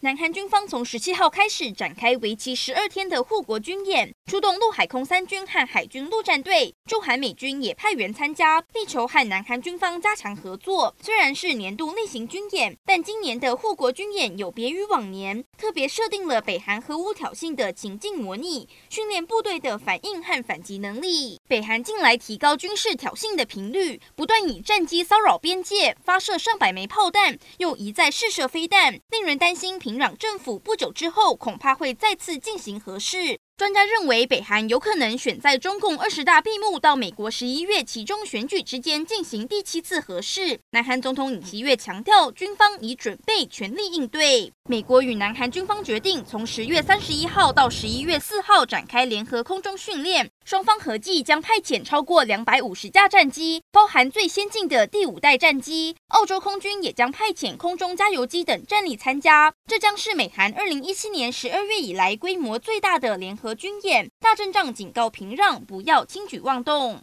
南韩军方从十七号开始展开为期十二天的护国军演，出动陆海空三军和海军陆战队，驻韩美军也派员参加，力求和南韩军方加强合作。虽然是年度例行军演，但今年的护国军演有别于往年，特别设定了北韩核武挑衅的情境模拟，训练部队的反应和反击能力。北韩近来提高军事挑衅的频率，不断以战机骚扰边界，发射上百枚炮弹，又一再试射飞弹，令人担心。平壤政府不久之后恐怕会再次进行核试。专家认为，北韩有可能选在中共二十大闭幕到美国十一月期中选举之间进行第七次核试。南韩总统尹锡悦强调，军方已准备全力应对。美国与南韩军方决定从十月三十一号到十一月四号展开联合空中训练，双方合计将派遣超过两百五十架战机，包含最先进的第五代战机。澳洲空军也将派遣空中加油机等战力参加。这将是美韩二零一七年十二月以来规模最大的联合。军演，大阵仗警告平壤不要轻举妄动。